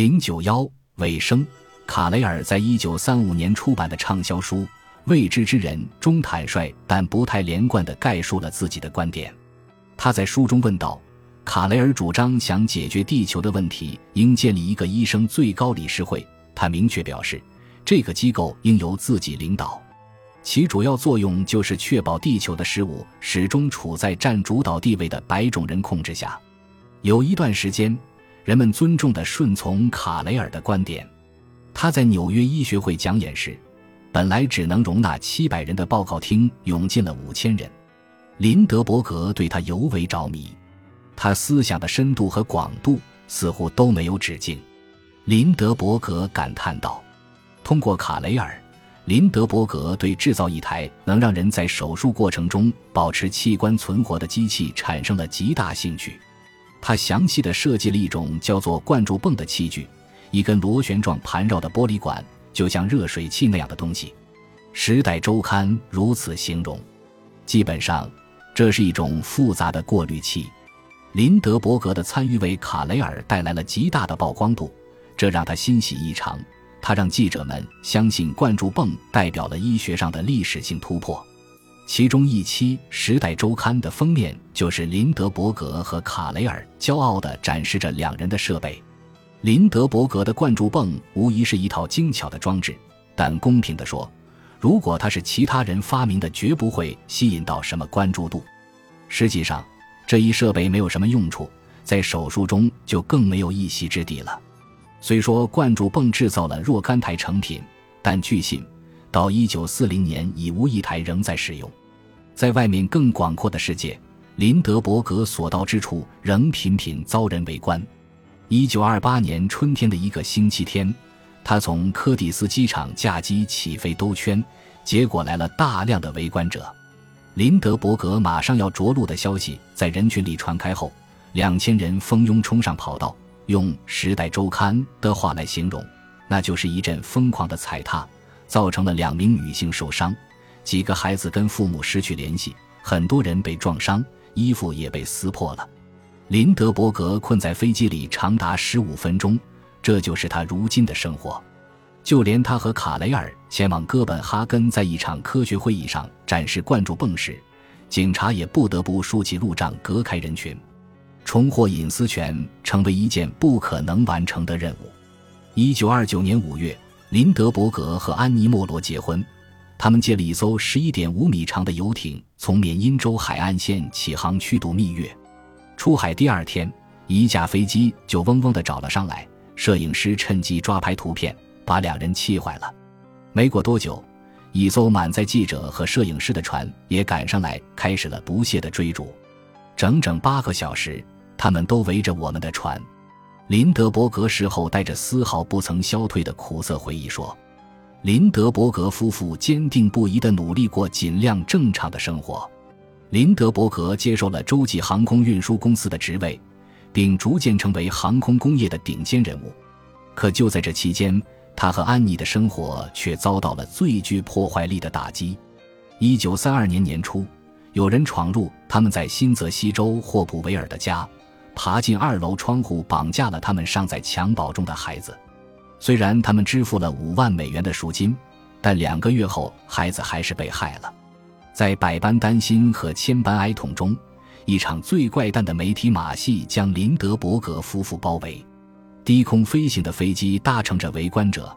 零九幺尾声，卡雷尔在一九三五年出版的畅销书《未知之人》中坦率但不太连贯地概述了自己的观点。他在书中问道：“卡雷尔主张想解决地球的问题，应建立一个医生最高理事会。他明确表示，这个机构应由自己领导，其主要作用就是确保地球的事物始终处在占主导地位的白种人控制下。有一段时间。”人们尊重地顺从卡雷尔的观点。他在纽约医学会讲演时，本来只能容纳七百人的报告厅涌进了五千人。林德伯格对他尤为着迷，他思想的深度和广度似乎都没有止境。林德伯格感叹道：“通过卡雷尔，林德伯格对制造一台能让人在手术过程中保持器官存活的机器产生了极大兴趣。”他详细的设计了一种叫做灌注泵的器具，一根螺旋状盘绕的玻璃管，就像热水器那样的东西。《时代周刊》如此形容。基本上，这是一种复杂的过滤器。林德伯格的参与为卡雷尔带来了极大的曝光度，这让他欣喜异常。他让记者们相信灌注泵代表了医学上的历史性突破。其中一期《时代周刊》的封面就是林德伯格和卡雷尔骄傲地展示着两人的设备。林德伯格的灌注泵无疑是一套精巧的装置，但公平地说，如果它是其他人发明的，绝不会吸引到什么关注度。实际上，这一设备没有什么用处，在手术中就更没有一席之地了。虽说灌注泵制造了若干台成品，但据信，到1940年已无一台仍在使用。在外面更广阔的世界，林德伯格所到之处仍频频遭人围观。一九二八年春天的一个星期天，他从柯蒂斯机场驾机起飞兜圈，结果来了大量的围观者。林德伯格马上要着陆的消息在人群里传开后，两千人蜂拥冲上跑道，用《时代周刊》的话来形容，那就是一阵疯狂的踩踏，造成了两名女性受伤。几个孩子跟父母失去联系，很多人被撞伤，衣服也被撕破了。林德伯格困在飞机里长达十五分钟，这就是他如今的生活。就连他和卡雷尔前往哥本哈根，在一场科学会议上展示灌注泵时，警察也不得不竖起路障隔开人群。重获隐私权成为一件不可能完成的任务。一九二九年五月，林德伯格和安妮·莫罗结婚。他们借了一艘十一点五米长的游艇，从缅因州海岸线起航去度蜜月。出海第二天，一架飞机就嗡嗡地找了上来。摄影师趁机抓拍图片，把两人气坏了。没过多久，一艘满载记者和摄影师的船也赶上来，开始了不懈的追逐。整整八个小时，他们都围着我们的船。林德伯格事后带着丝毫不曾消退的苦涩回忆说。林德伯格夫妇坚定不移地努力过尽量正常的生活。林德伯格接受了洲际航空运输公司的职位，并逐渐成为航空工业的顶尖人物。可就在这期间，他和安妮的生活却遭到了最具破坏力的打击。一九三二年年初，有人闯入他们在新泽西州霍普维尔的家，爬进二楼窗户，绑架了他们尚在襁褓中的孩子。虽然他们支付了五万美元的赎金，但两个月后，孩子还是被害了。在百般担心和千般哀痛中，一场最怪诞的媒体马戏将林德伯格夫妇包围。低空飞行的飞机搭乘着围观者，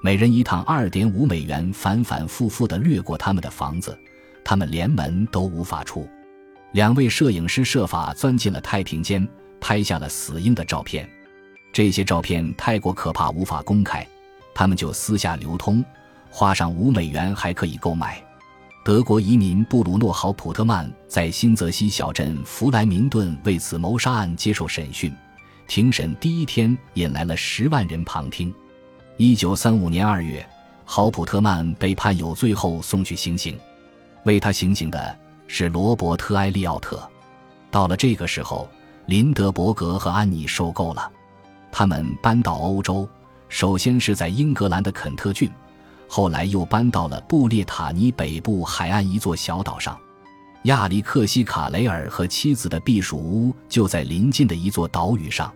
每人一趟二点五美元，反反复复地掠过他们的房子，他们连门都无法出。两位摄影师设法钻进了太平间，拍下了死婴的照片。这些照片太过可怕，无法公开，他们就私下流通，花上五美元还可以购买。德国移民布鲁诺·豪普特曼在新泽西小镇弗莱明顿为此谋杀案接受审讯，庭审第一天引来了十万人旁听。一九三五年二月，豪普特曼被判有罪后送去行刑，为他行刑的是罗伯特·埃利奥特。到了这个时候，林德伯格和安妮受够了。他们搬到欧洲，首先是在英格兰的肯特郡，后来又搬到了布列塔尼北部海岸一座小岛上。亚历克西·卡雷尔和妻子的避暑屋就在邻近的一座岛屿上。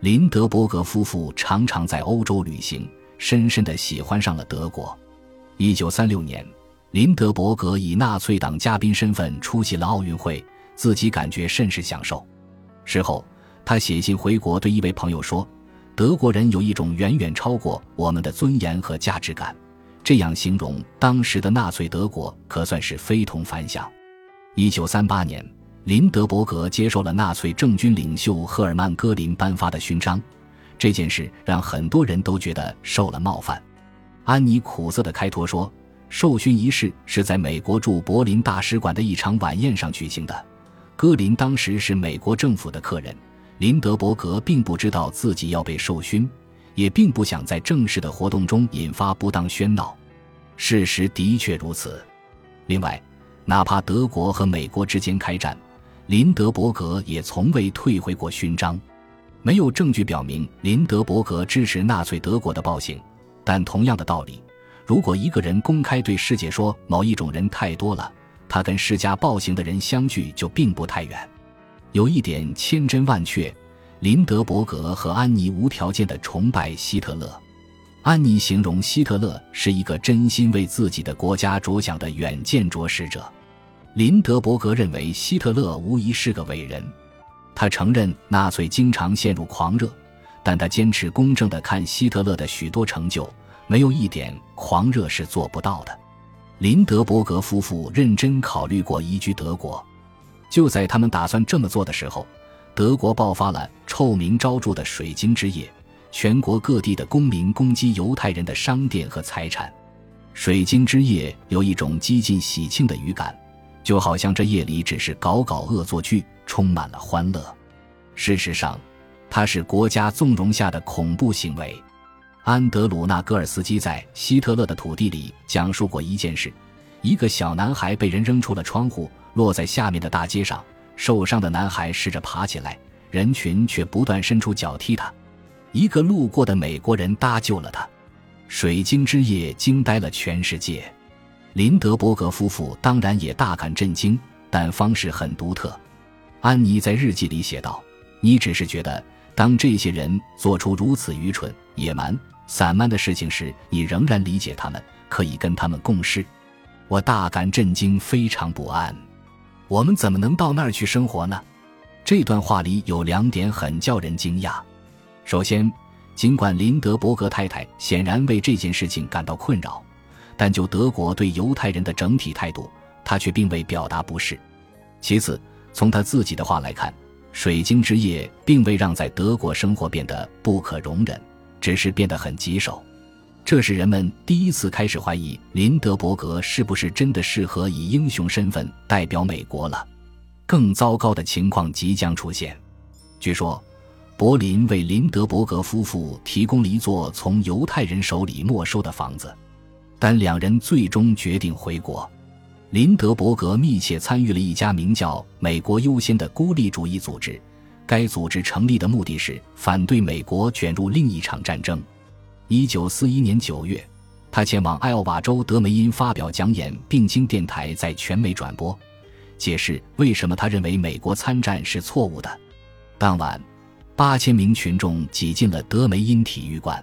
林德伯格夫妇常常在欧洲旅行，深深地喜欢上了德国。一九三六年，林德伯格以纳粹党嘉宾身份出席了奥运会，自己感觉甚是享受。事后，他写信回国，对一位朋友说：“德国人有一种远远超过我们的尊严和价值感。”这样形容当时的纳粹德国，可算是非同凡响。一九三八年。林德伯格接受了纳粹政军领袖赫尔曼·戈林颁发的勋章，这件事让很多人都觉得受了冒犯。安妮苦涩地开脱说，授勋仪式是在美国驻柏林大使馆的一场晚宴上举行的。戈林当时是美国政府的客人，林德伯格并不知道自己要被授勋，也并不想在正式的活动中引发不当喧闹。事实的确如此。另外，哪怕德国和美国之间开战，林德伯格也从未退回过勋章，没有证据表明林德伯格支持纳粹德国的暴行。但同样的道理，如果一个人公开对世界说某一种人太多了，他跟施加暴行的人相距就并不太远。有一点千真万确，林德伯格和安妮无条件的崇拜希特勒。安妮形容希特勒是一个真心为自己的国家着想的远见卓识者。林德伯格认为希特勒无疑是个伟人，他承认纳粹经常陷入狂热，但他坚持公正地看希特勒的许多成就，没有一点狂热是做不到的。林德伯格夫妇认真考虑过移居德国，就在他们打算这么做的时候，德国爆发了臭名昭著的水晶之夜，全国各地的公民攻击犹太人的商店和财产。水晶之夜有一种几近喜庆的语感。就好像这夜里只是搞搞恶作剧，充满了欢乐。事实上，它是国家纵容下的恐怖行为。安德鲁纳·戈尔斯基在《希特勒的土地》里讲述过一件事：一个小男孩被人扔出了窗户，落在下面的大街上。受伤的男孩试着爬起来，人群却不断伸出脚踢他。一个路过的美国人搭救了他。水晶之夜惊呆了全世界。林德伯格夫妇当然也大感震惊，但方式很独特。安妮在日记里写道：“你只是觉得，当这些人做出如此愚蠢、野蛮、散漫的事情时，你仍然理解他们，可以跟他们共事。我大感震惊，非常不安。我们怎么能到那儿去生活呢？”这段话里有两点很叫人惊讶。首先，尽管林德伯格太太显然为这件事情感到困扰。但就德国对犹太人的整体态度，他却并未表达不适。其次，从他自己的话来看，水晶之夜并未让在德国生活变得不可容忍，只是变得很棘手。这是人们第一次开始怀疑林德伯格是不是真的适合以英雄身份代表美国了。更糟糕的情况即将出现。据说，柏林为林德伯格夫妇提供了一座从犹太人手里没收的房子。但两人最终决定回国。林德伯格密切参与了一家名叫“美国优先”的孤立主义组织，该组织成立的目的是反对美国卷入另一场战争。一九四一年九月，他前往爱奥瓦州德梅因发表讲演，并经电台在全美转播，解释为什么他认为美国参战是错误的。当晚，八千名群众挤进了德梅因体育馆。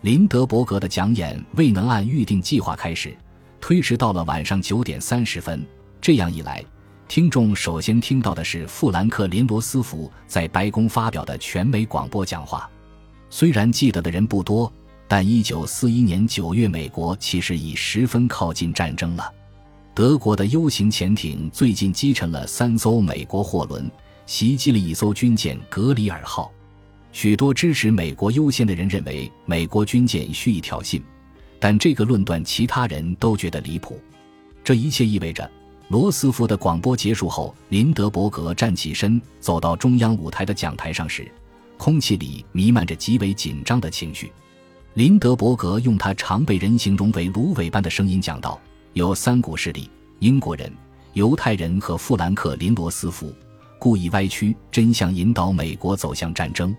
林德伯格的讲演未能按预定计划开始，推迟到了晚上九点三十分。这样一来，听众首先听到的是富兰克林·罗斯福在白宫发表的全美广播讲话。虽然记得的人不多，但一九四一年九月，美国其实已十分靠近战争了。德国的 U 型潜艇最近击沉了三艘美国货轮，袭击了一艘军舰“格里尔号”。许多支持美国优先的人认为美国军舰蓄意挑衅，但这个论断其他人都觉得离谱。这一切意味着，罗斯福的广播结束后，林德伯格站起身走到中央舞台的讲台上时，空气里弥漫着极为紧张的情绪。林德伯格用他常被人形容为芦苇般的声音讲道：“有三股势力：英国人、犹太人和富兰克林·罗斯福，故意歪曲真相，引导美国走向战争。”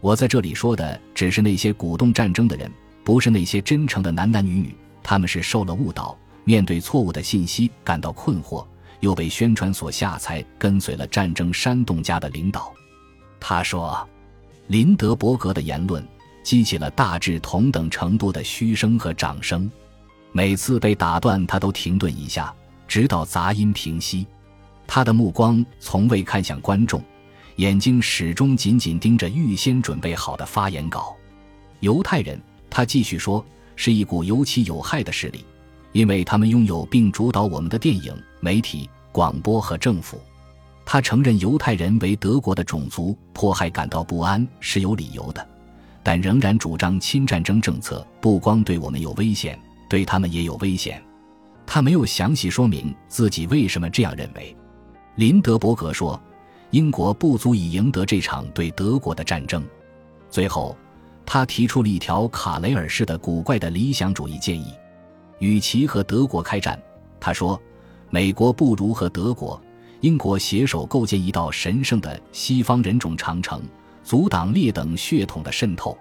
我在这里说的只是那些鼓动战争的人，不是那些真诚的男男女女。他们是受了误导，面对错误的信息感到困惑，又被宣传所吓，才跟随了战争煽动家的领导。他说：“林德伯格的言论激起了大致同等程度的嘘声和掌声。每次被打断，他都停顿一下，直到杂音平息。他的目光从未看向观众，眼睛始终紧紧盯着预先准备好的发言稿。犹太人，他继续说，是一股尤其有害的势力，因为他们拥有并主导我们的电影、媒体、广播和政府。他承认犹太人为德国的种族迫害感到不安是有理由的，但仍然主张亲战争政策不光对我们有危险，对他们也有危险。他没有详细说明自己为什么这样认为。林德伯格说：“英国不足以赢得这场对德国的战争。”最后，他提出了一条卡雷尔式的古怪的理想主义建议：与其和德国开战，他说，美国不如和德国。英国携手构建一道神圣的西方人种长城，阻挡劣等血统的渗透。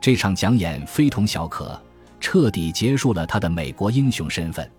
这场讲演非同小可，彻底结束了他的美国英雄身份。